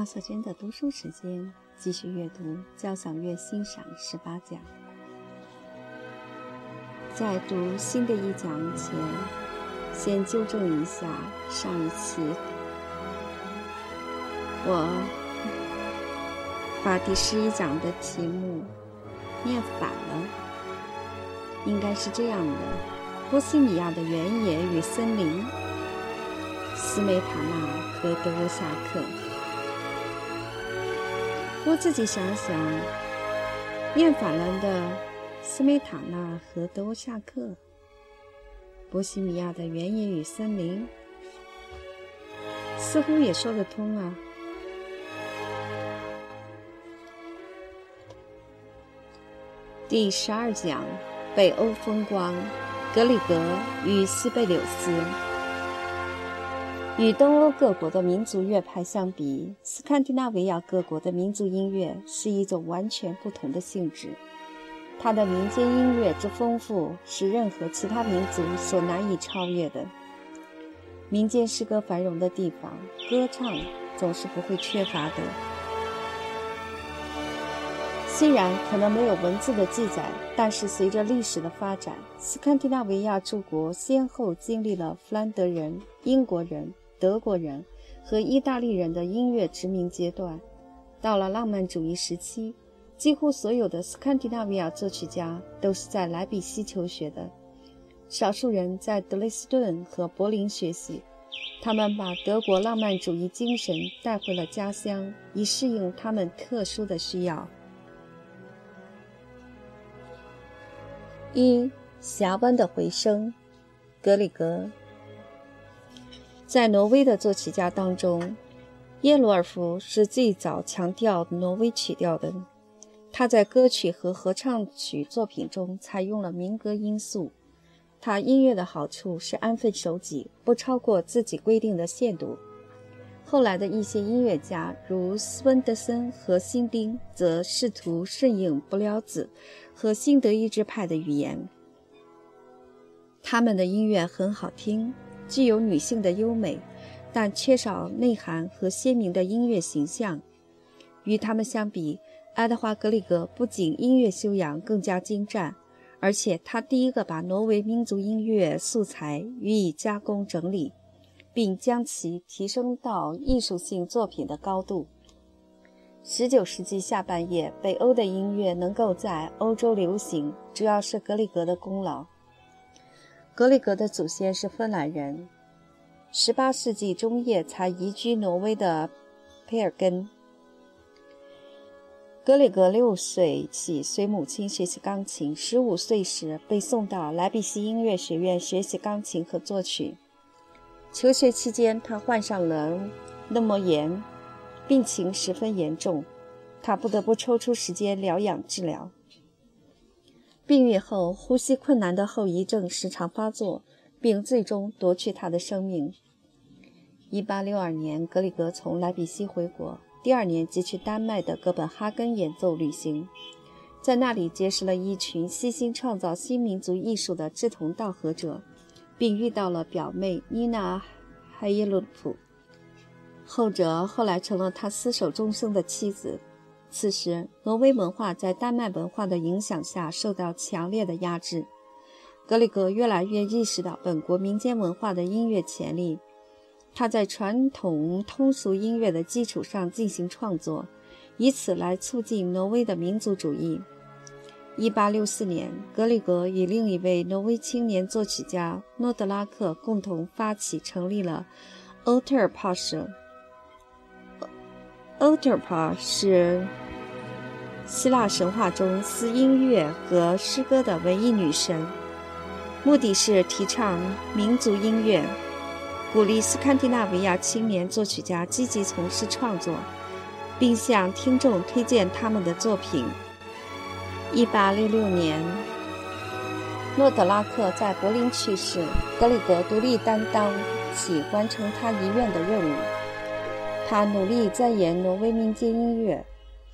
花小娟的读书时间，继续阅读《交响乐欣赏十八讲》。在读新的一讲前，先纠正一下上一期，我把第十一讲的题目念反了，应该是这样的：波西米亚的原野与森林，斯梅塔纳和德沃夏克。我自己想想，念反了的。斯梅塔纳和德沃夏克，波西米亚的原野与森林，似乎也说得通啊。第十二讲：北欧风光，格里格与西贝柳斯。与东欧各国的民族乐派相比，斯堪的纳维亚各国的民族音乐是一种完全不同的性质。它的民间音乐之丰富是任何其他民族所难以超越的。民间诗歌繁荣的地方，歌唱总是不会缺乏的。虽然可能没有文字的记载，但是随着历史的发展，斯堪的纳维亚诸国先后经历了弗兰德人、英国人、德国人和意大利人的音乐殖民阶段，到了浪漫主义时期。几乎所有的斯堪的纳维亚作曲家都是在莱比锡求学的，少数人在德累斯顿和柏林学习。他们把德国浪漫主义精神带回了家乡，以适应他们特殊的需要。一峡湾的回声，格里格。在挪威的作曲家当中，耶鲁尔夫是最早强调挪威曲调的。他在歌曲和合唱曲作品中采用了民歌因素。他音乐的好处是安分守己，不超过自己规定的限度。后来的一些音乐家，如斯温德森和辛丁，则试图顺应不了子和新德意志派的语言。他们的音乐很好听，具有女性的优美，但缺少内涵和鲜明的音乐形象。与他们相比，爱德华·格里格不仅音乐修养更加精湛，而且他第一个把挪威民族音乐素材予以加工整理，并将其提升到艺术性作品的高度。19世纪下半叶，北欧的音乐能够在欧洲流行，主要是格里格的功劳。格里格的祖先是芬兰人，18世纪中叶才移居挪威的佩尔根。格里格六岁起随母亲学习钢琴，十五岁时被送到莱比锡音乐学院学习钢琴和作曲。求学期间，他患上了内膜炎，病情十分严重，他不得不抽出时间疗养治疗。病愈后，呼吸困难的后遗症时常发作，并最终夺去他的生命。1862年，格里格从莱比锡回国。第二年即去丹麦的哥本哈根演奏旅行，在那里结识了一群悉心创造新民族艺术的志同道合者，并遇到了表妹妮娜·海耶鲁普，后者后来成了他厮守终生的妻子。此时，挪威文化在丹麦文化的影响下受到强烈的压制，格里格越来越意识到本国民间文化的音乐潜力。他在传统通俗音乐的基础上进行创作，以此来促进挪威的民族主义。1864年，格里格与另一位挪威青年作曲家诺德拉克共同发起成立了欧特尔帕社。欧特尔帕是希腊神话中司音乐和诗歌的文艺女神，目的是提倡民族音乐。鼓励斯堪的纳维亚青年作曲家积极从事创作，并向听众推荐他们的作品。1866年，诺德拉克在柏林去世，格里格独立担当起完成他遗愿的任务。他努力钻研挪威民间音乐，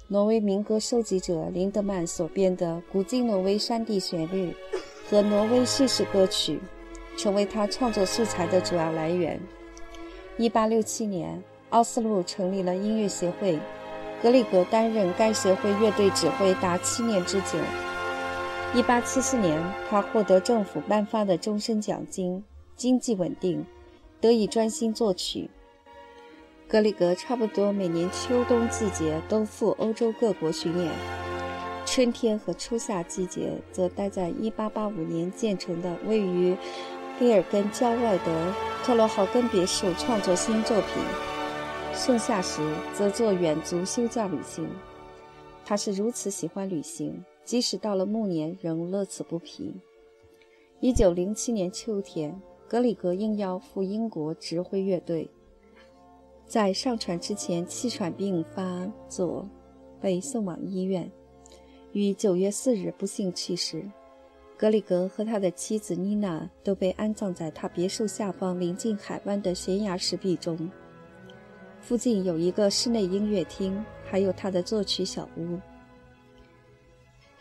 挪威民歌收集者林德曼所编的《古今挪威山地旋律》和挪威叙事歌曲。成为他创作素材的主要来源。1867年，奥斯陆成立了音乐协会，格里格担任该协会乐队指挥达七年之久。1874年，他获得政府颁发的终身奖金，经济稳定，得以专心作曲。格里格差不多每年秋冬季节都赴欧洲各国巡演，春天和初夏季节则待在1885年建成的位于贝尔根郊外的特罗豪根别墅创作新作品。盛夏时则做远足休假旅行。他是如此喜欢旅行，即使到了暮年仍乐此不疲。1907年秋天，格里格应邀赴英国指挥乐队。在上船之前，气喘病发作，被送往医院，于九月四日不幸去世。格里格和他的妻子妮娜都被安葬在他别墅下方临近海湾的悬崖石壁中。附近有一个室内音乐厅，还有他的作曲小屋。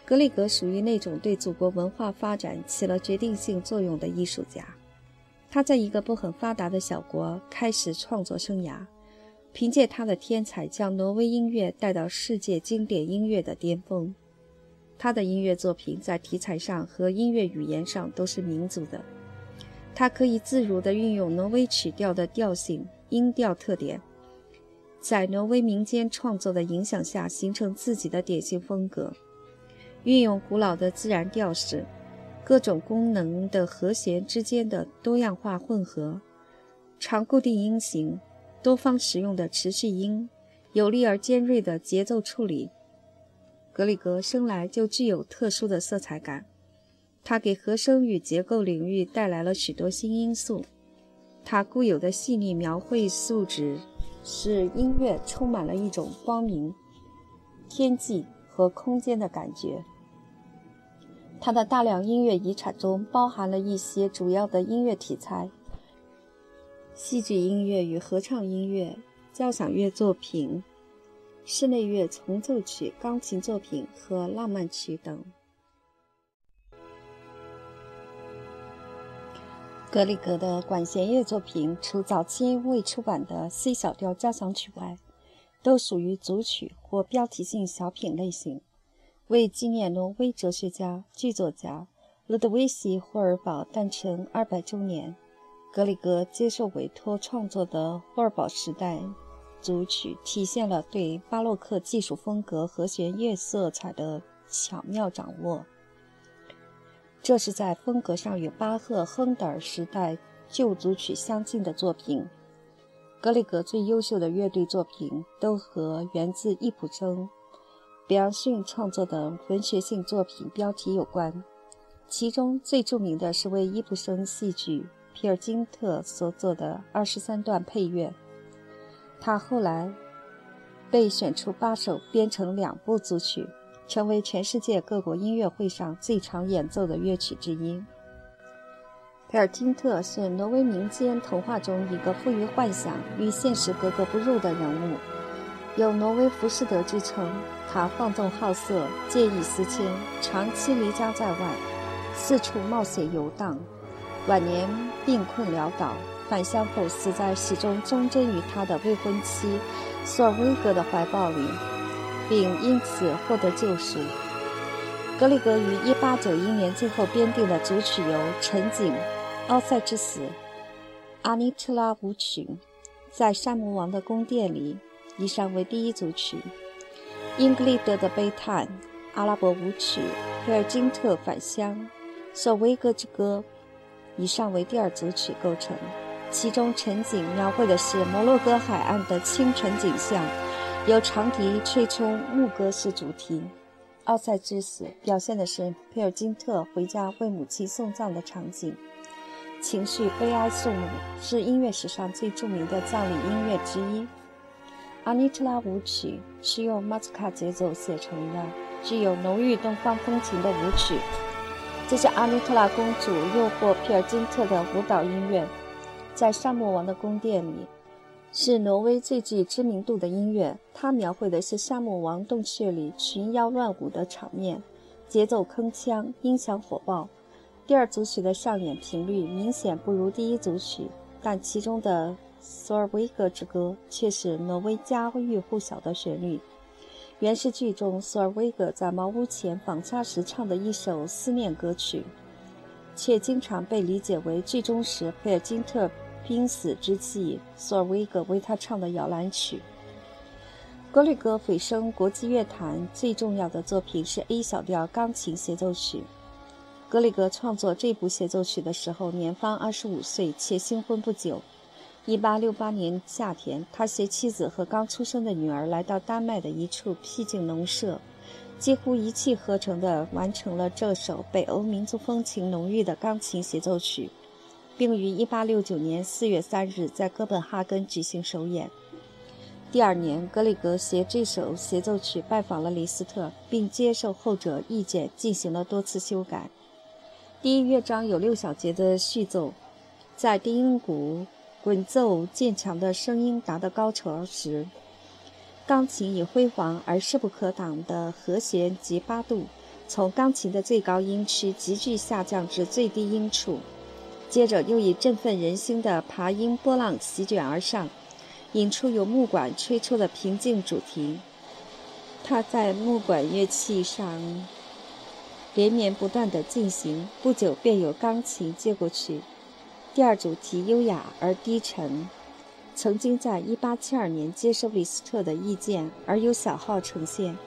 格里格属于那种对祖国文化发展起了决定性作用的艺术家。他在一个不很发达的小国开始创作生涯。凭借他的天才，将挪威音乐带到世界经典音乐的巅峰。他的音乐作品在题材上和音乐语言上都是民族的。他可以自如地运用挪威曲调的调性、音调特点，在挪威民间创作的影响下形成自己的典型风格。运用古老的自然调式，各种功能的和弦之间的多样化混合，长固定音型。多方使用的持续音，有力而尖锐的节奏处理。格里格生来就具有特殊的色彩感，他给和声与结构领域带来了许多新因素。他固有的细腻描绘素质，使音乐充满了一种光明、天际和空间的感觉。他的大量音乐遗产中包含了一些主要的音乐题材。戏剧音乐与合唱音乐、交响乐作品、室内乐重奏曲、钢琴作品和浪漫曲等。格里格的管弦乐作品，除早期未出版的 C 小调交响曲外，都属于组曲或标题性小品类型。为纪念挪威哲学家、剧作家路德维希·霍尔堡诞辰二百周年。格里格接受委托创作的霍尔堡时代组曲，体现了对巴洛克技术风格和弦乐色彩的巧妙掌握。这是在风格上与巴赫、亨德尔时代旧组曲相近的作品。格里格最优秀的乐队作品都和源自易卜生、比昂逊创作的文学性作品标题有关，其中最著名的是为易卜生戏剧。皮尔金特所做的二十三段配乐，他后来被选出八首，编成两部组曲，成为全世界各国音乐会上最常演奏的乐曲之一。皮尔金特是挪威民间童话中一个富于幻想、与现实格格不入的人物，有“挪威浮士德”之称。他放纵好色，见异思迁，长期离家在外，四处冒险游荡。晚年病困潦倒，返乡后死在始终忠贞于他的未婚妻索尔威格的怀抱里，并因此获得救赎。格里格于1891年最后编定的组曲由《陈景》《奥赛之死》《阿尼特拉舞曲》在山姆王的宫殿里，以上为第一组曲；英格丽德的悲叹《阿拉伯舞曲》《皮尔金特返乡》《索威格之歌》。以上为第二组曲构成，其中陈景描绘的是摩洛哥海岸的清晨景象，由长笛吹出牧歌式主题；奥赛之死表现的是佩尔金特回家为母亲送葬的场景，情绪悲哀肃穆，是音乐史上最著名的葬礼音乐之一。阿尼特拉舞曲是用马祖卡节奏写成的，具有浓郁东方风情的舞曲。这是阿尼特拉公主诱惑皮尔金特的舞蹈音乐，在沙漠王的宫殿里，是挪威最具知名度的音乐。它描绘的是沙漠王洞穴里群妖乱舞的场面，节奏铿锵，音响火爆。第二组曲的上演频率明显不如第一组曲，但其中的索尔维格之歌》却是挪威家喻户晓的旋律。原是剧中索尔威格在茅屋前访家时唱的一首思念歌曲，却经常被理解为剧中时佩尔金特濒死之际索尔威格为他唱的摇篮曲。格里格蜚声国际乐坛最重要的作品是 A 小调钢琴协奏曲。格里格创作这部协奏曲的时候年方二十五岁，且新婚不久。一八六八年夏天，他携妻子和刚出生的女儿来到丹麦的一处僻静农舍，几乎一气呵成地完成了这首北欧民族风情浓郁的钢琴协奏曲，并于一八六九年四月三日在哥本哈根举行首演。第二年，格里格携这首协奏曲拜访了李斯特，并接受后者意见进行了多次修改。第一乐章有六小节的序奏，在低音鼓。滚奏渐强的声音达到高潮时，钢琴以辉煌而势不可挡的和弦及八度，从钢琴的最高音区急剧下降至最低音处，接着又以振奋人心的爬音波浪席卷而上，引出由木管吹出的平静主题。它在木管乐器上连绵不断地进行，不久便有钢琴接过去。第二主题优雅而低沉，曾经在1872年接受李斯特的意见而由小号呈现，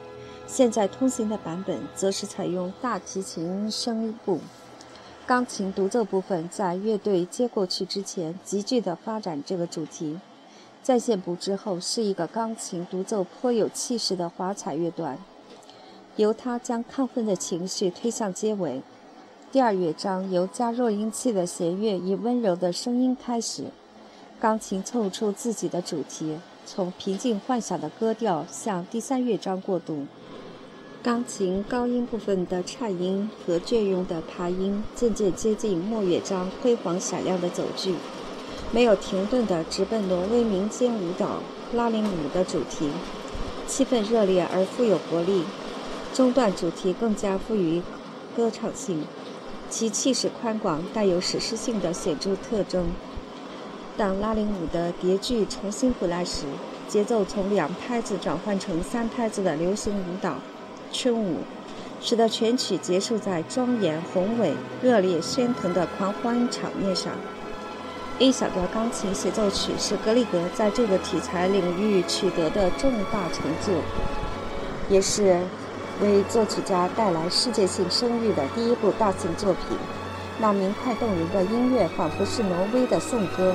现在通行的版本则是采用大提琴声部，钢琴独奏部分在乐队接过去之前急剧地发展这个主题，在线部之后是一个钢琴独奏颇有气势的华彩乐段，由他将亢奋的情绪推向结尾。第二乐章由加弱音器的弦乐以温柔的声音开始，钢琴奏出自己的主题，从平静幻想的歌调向第三乐章过渡。钢琴高音部分的颤音和隽永的爬音渐渐接近末乐章辉煌闪亮的走句，没有停顿地直奔挪威民间舞蹈拉丁舞的主题，气氛热烈而富有活力。中段主题更加富于歌唱性。其气势宽广，带有史诗性的显著特征。当拉丁舞的叠句重新回来时，节奏从两拍子转换成三拍子的流行舞蹈——春舞，使得全曲结束在庄严、宏伟、热烈、喧腾的狂欢场面上。A 小调钢琴协奏曲是格里格在这个题材领域取得的重大成就，也是。为作曲家带来世界性声誉的第一部大型作品，那明快动人的音乐仿佛是挪威的颂歌。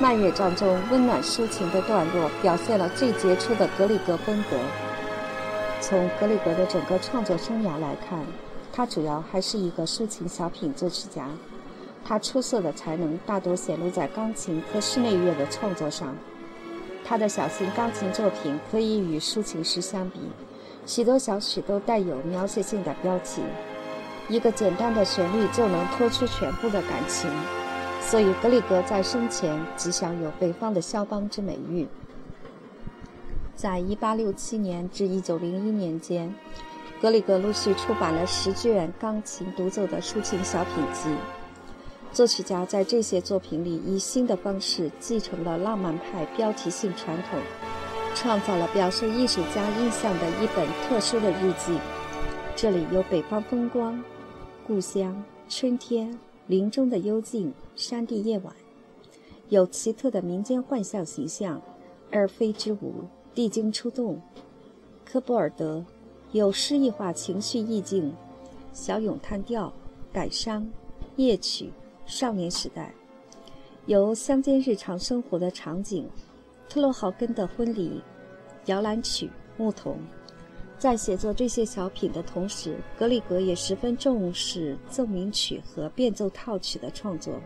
慢乐章中温暖抒情的段落，表现了最杰出的格里格风格。从格里格的整个创作生涯来看，他主要还是一个抒情小品作曲家。他出色的才能大多显露在钢琴和室内乐的创作上。他的小型钢琴作品可以与抒情诗相比。许多小曲都带有描写性的标题，一个简单的旋律就能托出全部的感情，所以格里格在生前即享有“北方的肖邦”之美誉。在1867年至1901年间，格里格陆续出版了十卷钢琴独奏的抒情小品集。作曲家在这些作品里以新的方式继承了浪漫派标题性传统。创造了表述艺术家印象的一本特殊的日记。这里有北方风光、故乡、春天、林中的幽静、山地夜晚，有奇特的民间幻象形象，而非之舞、地精出动。科波尔德有诗意化情绪意境，小咏叹调、感伤、夜曲、少年时代，有乡间日常生活的场景。特洛豪根的婚礼，摇篮曲，牧童，在写作这些小品的同时，格里格也十分重视奏鸣曲和变奏套曲的创作。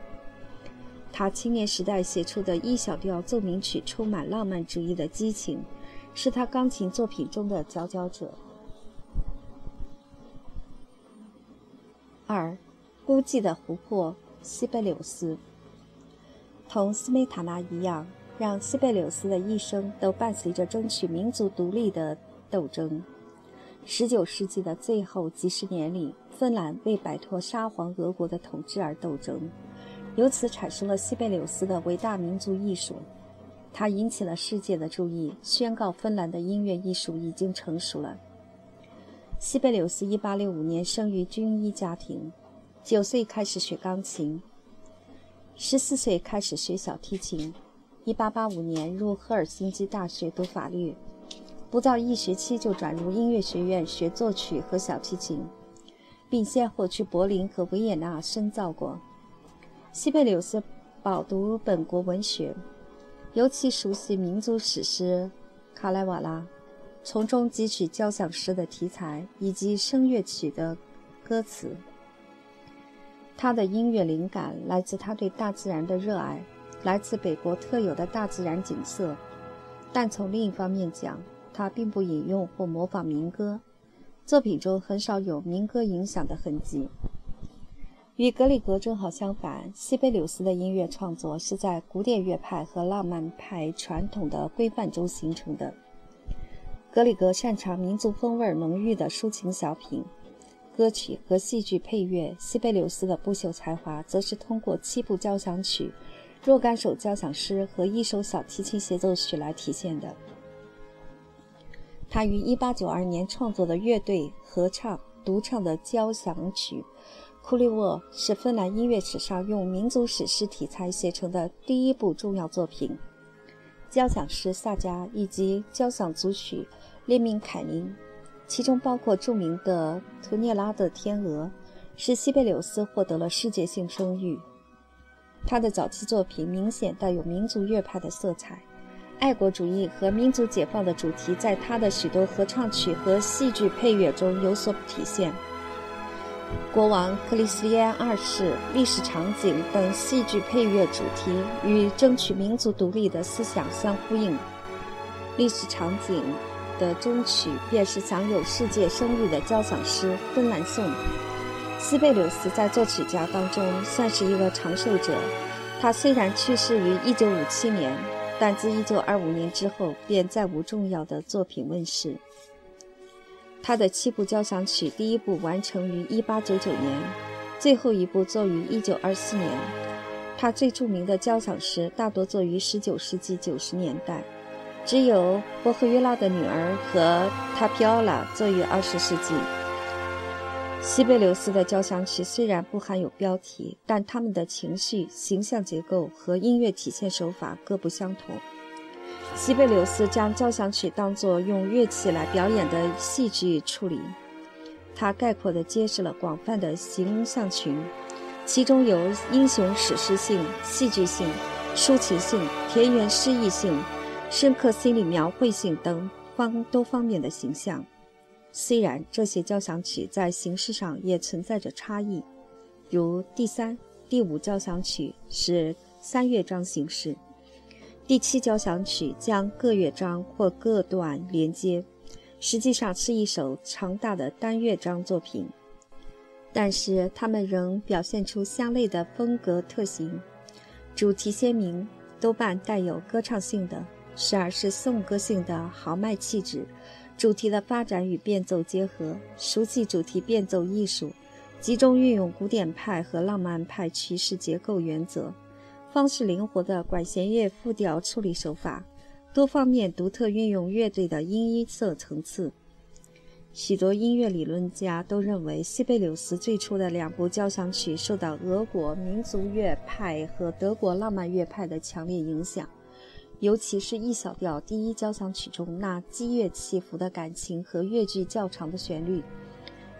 他青年时代写出的一小调奏鸣曲充满浪漫主义的激情，是他钢琴作品中的佼佼者。二，孤寂的湖泊，西贝柳斯，同斯梅塔纳一样。让西贝柳斯的一生都伴随着争取民族独立的斗争。十九世纪的最后几十年里，芬兰为摆脱沙皇俄国的统治而斗争，由此产生了西贝柳斯的伟大民族艺术。它引起了世界的注意，宣告芬兰的音乐艺术已经成熟了。西贝柳斯一八六五年生于军医家庭，九岁开始学钢琴，十四岁开始学小提琴。1885年入赫尔辛基大学读法律，不到一学期就转入音乐学院学作曲和小提琴，并先后去柏林和维也纳深造过。西贝柳斯饱读本国文学。尤其熟悉民族史诗《卡莱瓦拉》，从中汲取交响诗的题材以及声乐曲的歌词。他的音乐灵感来自他对大自然的热爱，来自北国特有的大自然景色。但从另一方面讲，他并不引用或模仿民歌，作品中很少有民歌影响的痕迹。与格里格正好相反，西贝柳斯的音乐创作是在古典乐派和浪漫派传统的规范中形成的。格里格擅长民族风味浓郁的抒情小品、歌曲和戏剧配乐，西贝柳斯的不朽才华则是通过七部交响曲、若干首交响诗和一首小提琴协奏曲来体现的。他于1892年创作的乐队合唱、独唱的交响曲。库利沃是芬兰音乐史上用民族史诗题材写成的第一部重要作品。交响诗《萨迦》以及交响组曲《列明凯尼》，其中包括著名的《图涅拉的天鹅》，使西贝柳斯获得了世界性声誉。他的早期作品明显带有民族乐派的色彩，爱国主义和民族解放的主题在他的许多合唱曲和戏剧配乐中有所体现。国王克里斯蒂安二世、历史场景等戏剧配乐主题与争取民族独立的思想相呼应。历史场景的终曲便是享有世界声誉的交响诗《芬兰颂》。斯贝柳斯在作曲家当中算是一个长寿者。他虽然去世于1957年，但自1925年之后便再无重要的作品问世。他的七部交响曲，第一部完成于1899年，最后一部作于1924年。他最著名的交响诗大多作于19世纪90年代，只有《波赫约拉的女儿》和《塔皮奥拉》作于20世纪。西贝柳斯的交响曲虽然不含有标题，但他们的情绪、形象结构和音乐体现手法各不相同。西贝柳斯将交响曲当作用乐器来表演的戏剧处理，他概括地揭示了广泛的形象群，其中有英雄史诗性、戏剧性、抒情性、田园诗意性、深刻心理描绘性等方多方面的形象。虽然这些交响曲在形式上也存在着差异，如第三、第五交响曲是三乐章形式。第七交响曲将各乐章或各段连接，实际上是一首长大的单乐章作品，但是它们仍表现出相类的风格特性：主题鲜明，多半带有歌唱性的，时而是颂歌性的豪迈气质；主题的发展与变奏结合，熟悉主题变奏艺术，集中运用古典派和浪漫派曲式结构原则。方式灵活的管弦乐复调处理手法，多方面独特运用乐队的音色层次。许多音乐理论家都认为，西贝柳斯最初的两部交响曲受到俄国民族乐派和德国浪漫乐派的强烈影响，尤其是 E 小调第一交响曲中那激越起伏的感情和乐句较长的旋律，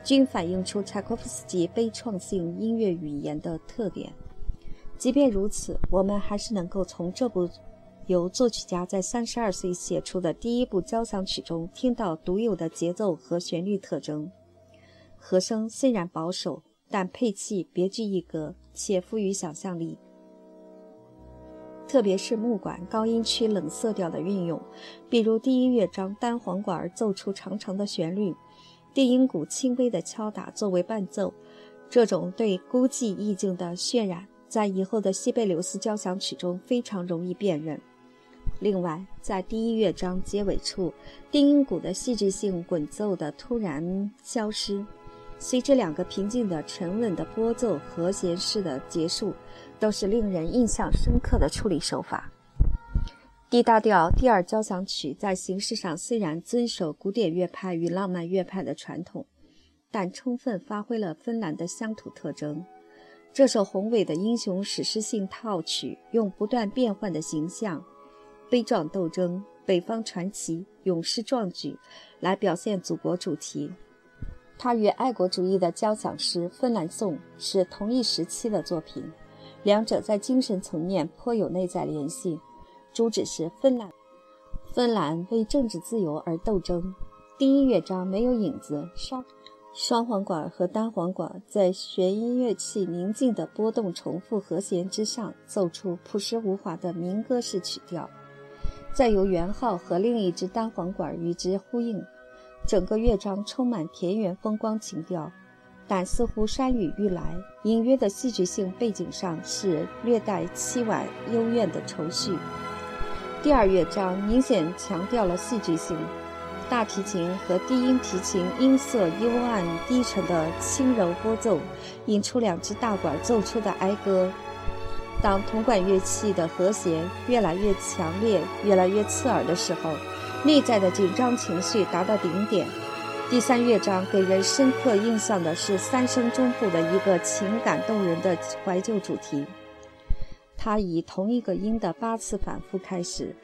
均反映出柴可夫斯基悲怆性音乐语言的特点。即便如此，我们还是能够从这部由作曲家在三十二岁写出的第一部交响曲中听到独有的节奏和旋律特征。和声虽然保守，但配器别具一格，且富于想象力。特别是木管高音区冷色调的运用，比如第一乐章单簧管奏出长长的旋律，低音鼓轻微的敲打作为伴奏，这种对孤寂意境的渲染。在以后的西贝柳斯交响曲中非常容易辨认。另外，在第一乐章结尾处，低音鼓的戏剧性滚奏的突然消失，随着两个平静的、沉稳的拨奏和弦式的结束，都是令人印象深刻的处理手法。D 大调第二交响曲在形式上虽然遵守古典乐派与浪漫乐派的传统，但充分发挥了芬兰的乡土特征。这首宏伟的英雄史诗性套曲，用不断变换的形象、悲壮斗争、北方传奇、勇士壮举来表现祖国主题。它与爱国主义的交响诗《芬兰颂》是同一时期的作品。两者在精神层面颇有内在联系，主旨是芬兰，芬兰为政治自由而斗争。第一乐章没有影子，双双簧管和单簧管在弦音乐器宁静的波动重复和弦之上奏出朴实无华的民歌式曲调，再由圆号和另一只单簧管与之呼应，整个乐章充满田园风光情调。但似乎山雨欲来，隐约的戏剧性背景上是略带凄婉幽怨的愁绪。第二乐章明显强调了戏剧性，大提琴和低音提琴音色幽暗低沉的轻柔拨奏，引出两只大管奏出的哀歌。当铜管乐器的和弦越来越强烈、越来越刺耳的时候，内在的紧张情绪达到顶点。第三乐章给人深刻印象的是三声中部的一个情感动人的怀旧主题，它以同一个音的八次反复开始，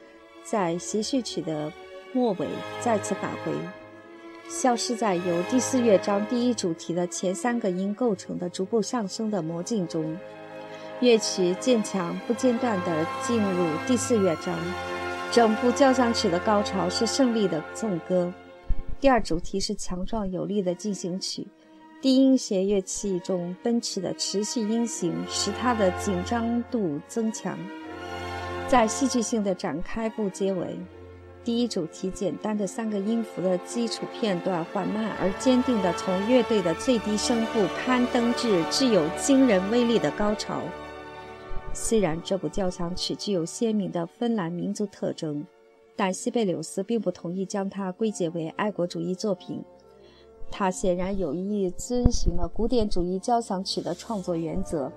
在协序曲的末尾再次返回，消失在由第四乐章第一主题的前三个音构成的逐步上升的魔镜中。乐曲渐强不间断地进入第四乐章，整部交响曲的高潮是胜利的颂歌。第二主题是强壮有力的进行曲，低音弦乐器中奔驰的持续音型使它的紧张度增强。在戏剧性的展开部结尾，第一主题简单的三个音符的基础片段缓慢而坚定地从乐队的最低声部攀登至具有惊人威力的高潮。虽然这部交响曲具有鲜明的芬兰民族特征。但西贝柳斯并不同意将它归结为爱国主义作品。他显然有意遵循了古典主义交响曲的创作原则，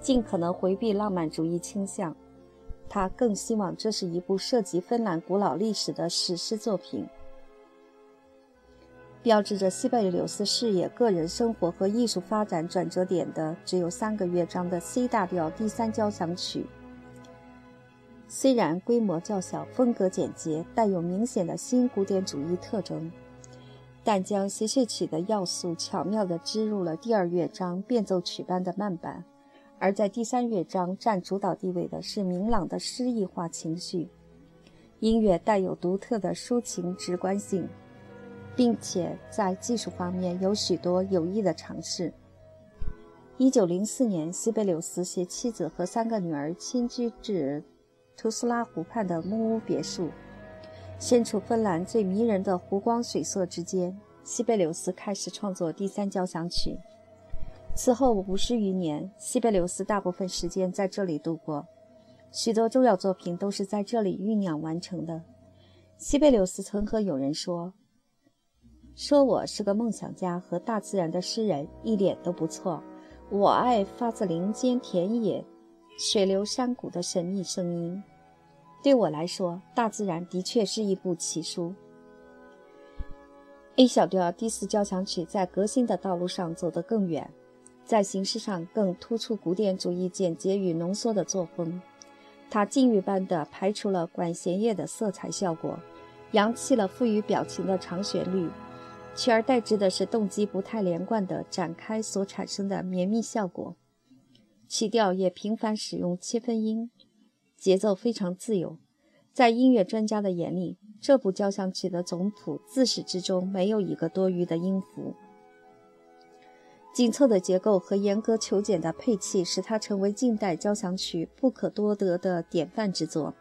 尽可能回避浪漫主义倾向。他更希望这是一部涉及芬兰古老历史的史诗作品。标志着西贝柳斯事业、个人生活和艺术发展转折点的，只有三个乐章的 C 大调第三交响曲。虽然规模较小，风格简洁，带有明显的新古典主义特征，但将协奏曲的要素巧妙地织入了第二乐章变奏曲般的慢板，而在第三乐章占主导地位的是明朗的诗意化情绪。音乐带有独特的抒情直观性，并且在技术方面有许多有益的尝试。一九零四年，西贝柳斯携妻子和三个女儿迁居至。图斯拉湖畔的木屋别墅，身处芬兰最迷人的湖光水色之间，西贝柳斯开始创作第三交响曲。此后五十余年，西贝柳斯大部分时间在这里度过，许多重要作品都是在这里酝酿完成的。西贝柳斯曾和友人说：“说我是个梦想家和大自然的诗人，一点都不错。我爱发自林间田野、水流山谷的神秘声音。”对我来说，大自然的确是一部奇书。A 小调第四交响曲在革新的道路上走得更远，在形式上更突出古典主义简洁与浓缩的作风。它禁欲般地排除了管弦乐的色彩效果，扬弃了富于表情的长旋律，取而代之的是动机不太连贯的展开所产生的绵密效果。曲调也频繁使用切分音。节奏非常自由，在音乐专家的眼里，这部交响曲的总谱自始至终没有一个多余的音符。紧凑的结构和严格求简的配器使它成为近代交响曲不可多得的典范之作。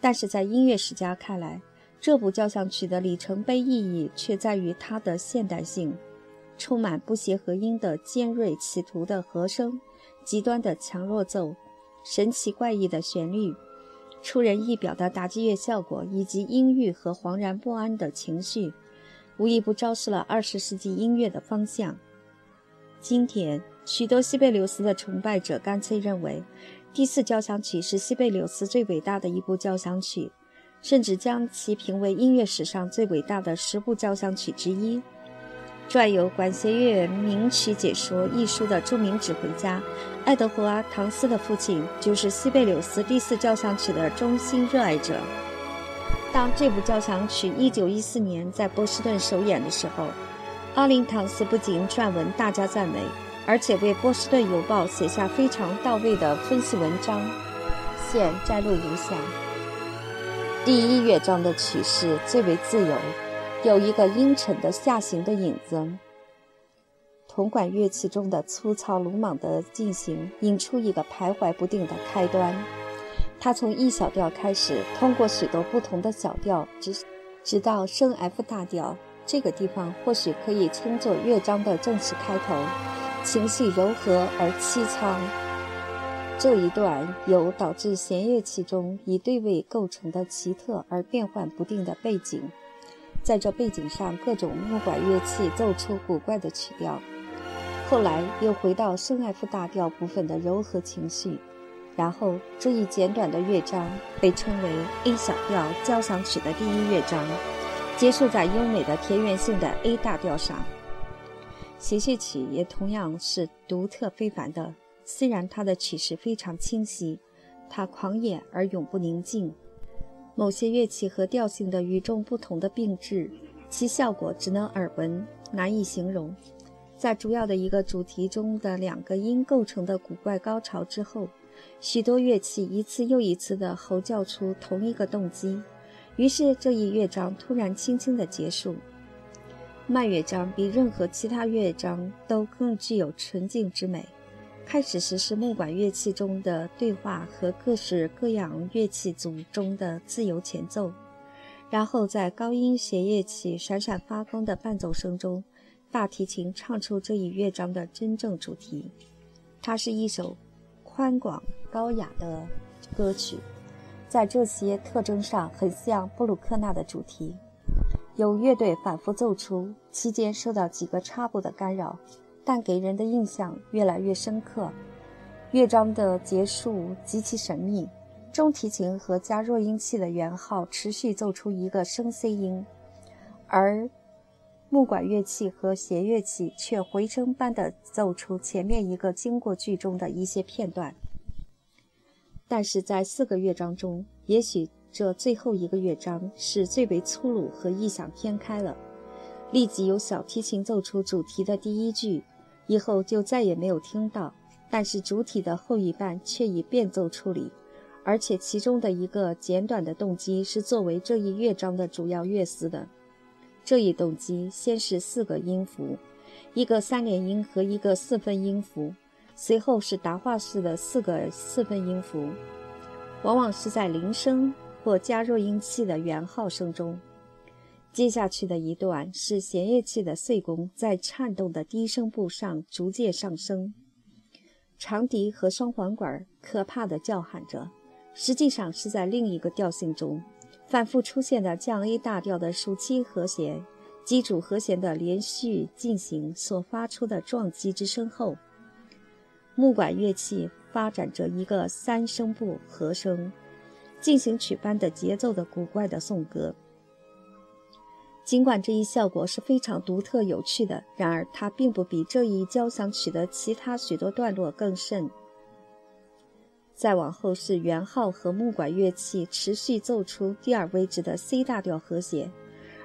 但是在音乐史家看来，这部交响曲的里程碑意义却在于它的现代性，充满不协和音的尖锐企图的和声，极端的强弱奏。神奇怪异的旋律，出人意表的打击乐效果，以及阴郁和惶然不安的情绪，无一不昭示了二十世纪音乐的方向。今天，许多西贝柳斯的崇拜者干脆认为，第四交响曲是西贝柳斯最伟大的一部交响曲，甚至将其评为音乐史上最伟大的十部交响曲之一。撰有《管弦乐名曲解说》一书的著名指挥家爱德华·唐斯的父亲，就是西贝柳斯第四交响曲的衷心热爱者。当这部交响曲1914年在波士顿首演的时候，阿林·唐斯不仅撰文大加赞美，而且为《波士顿邮报》写下非常到位的分析文章。现摘录如下：第一乐章的曲式最为自由。有一个阴沉的下行的影子，铜管乐器中的粗糙鲁莽的进行引出一个徘徊不定的开端。它从 E 小调开始，通过许多不同的小调，直直到升 F 大调。这个地方或许可以称作乐章的正式开头，情绪柔和而凄怆。这一段由导致弦乐器中以对位构成的奇特而变幻不定的背景。在这背景上，各种木管乐器奏出古怪的曲调。后来又回到升 F 大调部分的柔和情绪，然后这一简短的乐章被称为 A 小调交响曲的第一乐章，结束在优美的田园性的 A 大调上。协谑曲也同样是独特非凡的，虽然它的曲式非常清晰，它狂野而永不宁静。某些乐器和调性的与众不同的并置，其效果只能耳闻，难以形容。在主要的一个主题中的两个音构成的古怪高潮之后，许多乐器一次又一次地吼叫出同一个动机，于是这一乐章突然轻轻地结束。慢乐章比任何其他乐章都更具有纯净之美。开始时是木管乐器中的对话和各式各样乐器组中的自由前奏，然后在高音弦乐器闪闪发光的伴奏声中，大提琴唱出这一乐章的真正主题。它是一首宽广高雅的歌曲，在这些特征上很像布鲁克纳的主题。有乐队反复奏出，期间受到几个插播的干扰。但给人的印象越来越深刻。乐章的结束极其神秘，中提琴和加弱音器的圆号持续奏出一个升 C 音，而木管乐器和弦乐器却回声般的奏出前面一个经过句中的一些片段。但是在四个乐章中，也许这最后一个乐章是最为粗鲁和异想天开了。立即由小提琴奏出主题的第一句。以后就再也没有听到，但是主体的后一半却已变奏处理，而且其中的一个简短的动机是作为这一乐章的主要乐思的。这一动机先是四个音符，一个三连音和一个四分音符，随后是答话式的四个四分音符，往往是在铃声或加弱音器的圆号声中。接下去的一段是弦乐器的碎弓在颤动的低声部上逐渐上升，长笛和双簧管可怕地叫喊着，实际上是在另一个调性中反复出现的降 A 大调的属七和弦基础和弦的连续进行所发出的撞击之声后，木管乐器发展着一个三声部和声进行曲般的节奏的古怪的颂歌。尽管这一效果是非常独特有趣的，然而它并不比这一交响曲的其他许多段落更甚。再往后是圆号和木管乐器持续奏出第二位置的 C 大调和谐，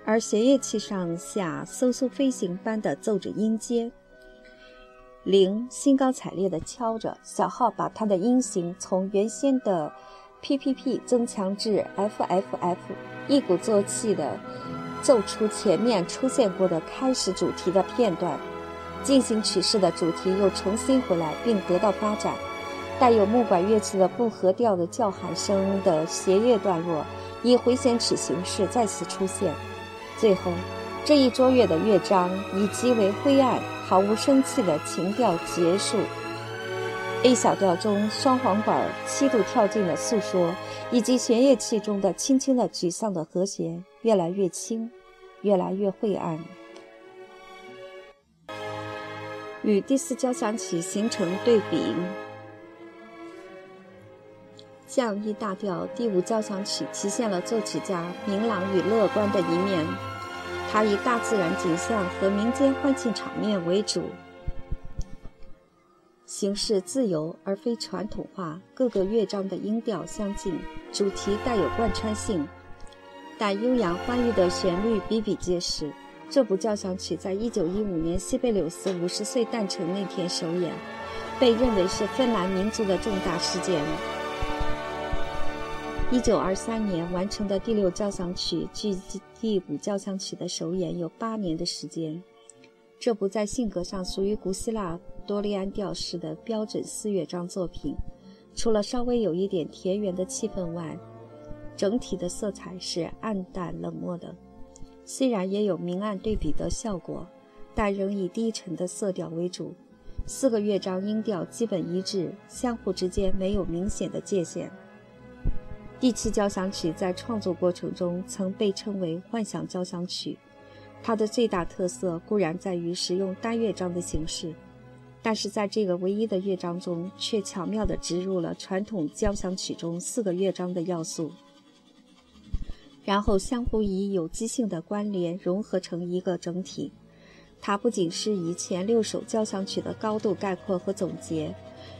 而弦乐器上下嗖嗖飞行般的奏着音阶，铃兴高采烈地敲着，小号把它的音型从原先的 P P P 增强至 F F F，一鼓作气的。奏出前面出现过的开始主题的片段，进行曲式的主题又重新回来并得到发展。带有木管乐器的不合调的叫喊声的弦乐段落以回旋曲形式再次出现。最后，这一卓越的乐章以极为灰暗、毫无生气的情调结束。A 小调中双簧管七度跳进的诉说，以及弦乐器中的轻轻的沮丧的和弦。越来越轻，越来越晦暗。与第四交响曲形成对比。降 E 大调第五交响曲体现了作曲家明朗与乐观的一面，它以大自然景象和民间欢庆场面为主，形式自由而非传统化，各个乐章的音调相近，主题带有贯穿性，但悠扬欢愉的旋律比比皆是。这部交响曲在1915年西贝柳斯五十岁诞辰那天首演，被认为是芬兰民族的重大事件。一九二三年完成的第六交响曲，距第五交响曲的首演有八年的时间。这部在性格上属于古希腊多利安调式的标准四乐章作品，除了稍微有一点田园的气氛外，整体的色彩是暗淡冷漠的。虽然也有明暗对比的效果，但仍以低沉的色调为主。四个乐章音调基本一致，相互之间没有明显的界限。第七交响曲在创作过程中曾被称为“幻想交响曲”，它的最大特色固然在于使用单乐章的形式，但是在这个唯一的乐章中，却巧妙地植入了传统交响曲中四个乐章的要素，然后相互以有机性的关联融合成一个整体。它不仅是以前六首交响曲的高度概括和总结，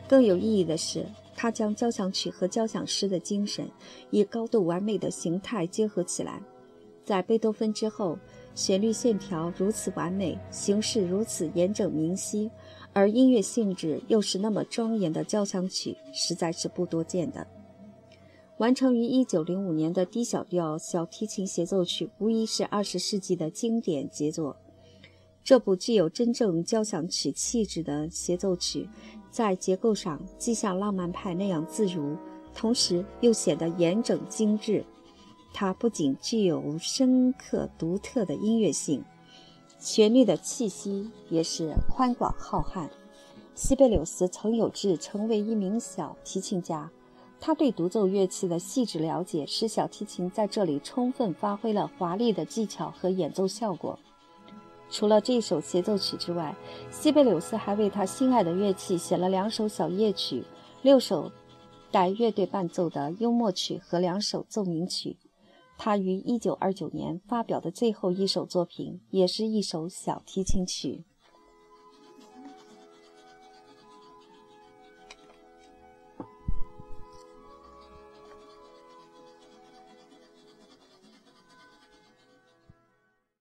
更有意义的是。它将交响曲和交响诗的精神以高度完美的形态结合起来。在贝多芬之后，旋律线条如此完美，形式如此严整明晰，而音乐性质又是那么庄严的交响曲，实在是不多见的。完成于1905年的 D 小调小提琴协奏曲，无疑是20世纪的经典杰作。这部具有真正交响曲气质的协奏曲。在结构上既像浪漫派那样自如，同时又显得严整精致。它不仅具有深刻独特的音乐性，旋律的气息也是宽广浩瀚。西贝柳斯曾有志成为一名小提琴家，他对独奏乐器的细致了解，使小提琴在这里充分发挥了华丽的技巧和演奏效果。除了这首协奏曲之外，西贝柳斯还为他心爱的乐器写了两首小夜曲、六首带乐队伴奏的幽默曲和两首奏鸣曲。他于1929年发表的最后一首作品，也是一首小提琴曲。